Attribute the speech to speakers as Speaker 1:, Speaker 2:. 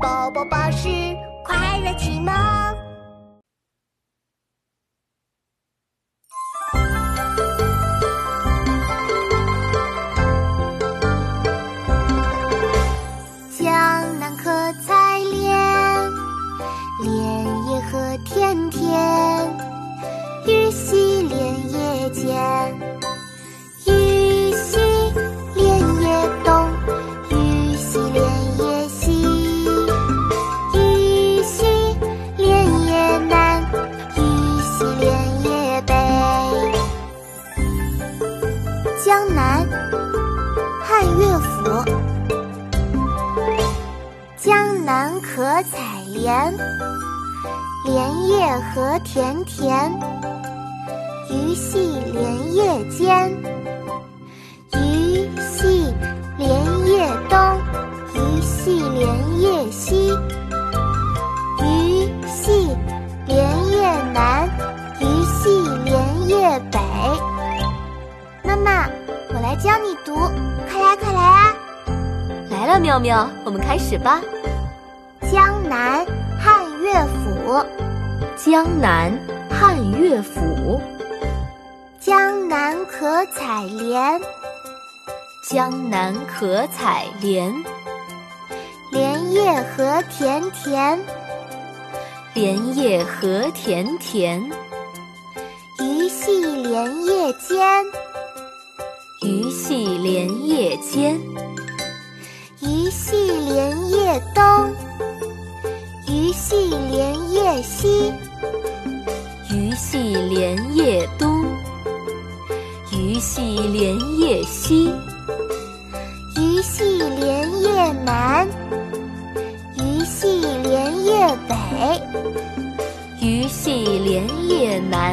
Speaker 1: 宝宝巴士快乐启蒙。南，汉乐府。江南可采莲，莲叶何田田，鱼戏莲叶间。教你读，快来快来啊！
Speaker 2: 来了，妙妙，我们开始吧。
Speaker 1: 江南汉乐府，
Speaker 2: 江南汉乐府。
Speaker 1: 江南可采莲，
Speaker 2: 江南可采莲，
Speaker 1: 莲叶何田田，
Speaker 2: 莲叶何田田，
Speaker 1: 鱼戏莲叶间，
Speaker 2: 鱼戏莲叶间。
Speaker 1: 鱼戏莲叶东，鱼戏莲叶西，
Speaker 2: 鱼戏莲叶东，鱼戏莲叶西。
Speaker 1: 鱼戏莲叶南，鱼戏莲叶北。
Speaker 2: 鱼戏莲叶南，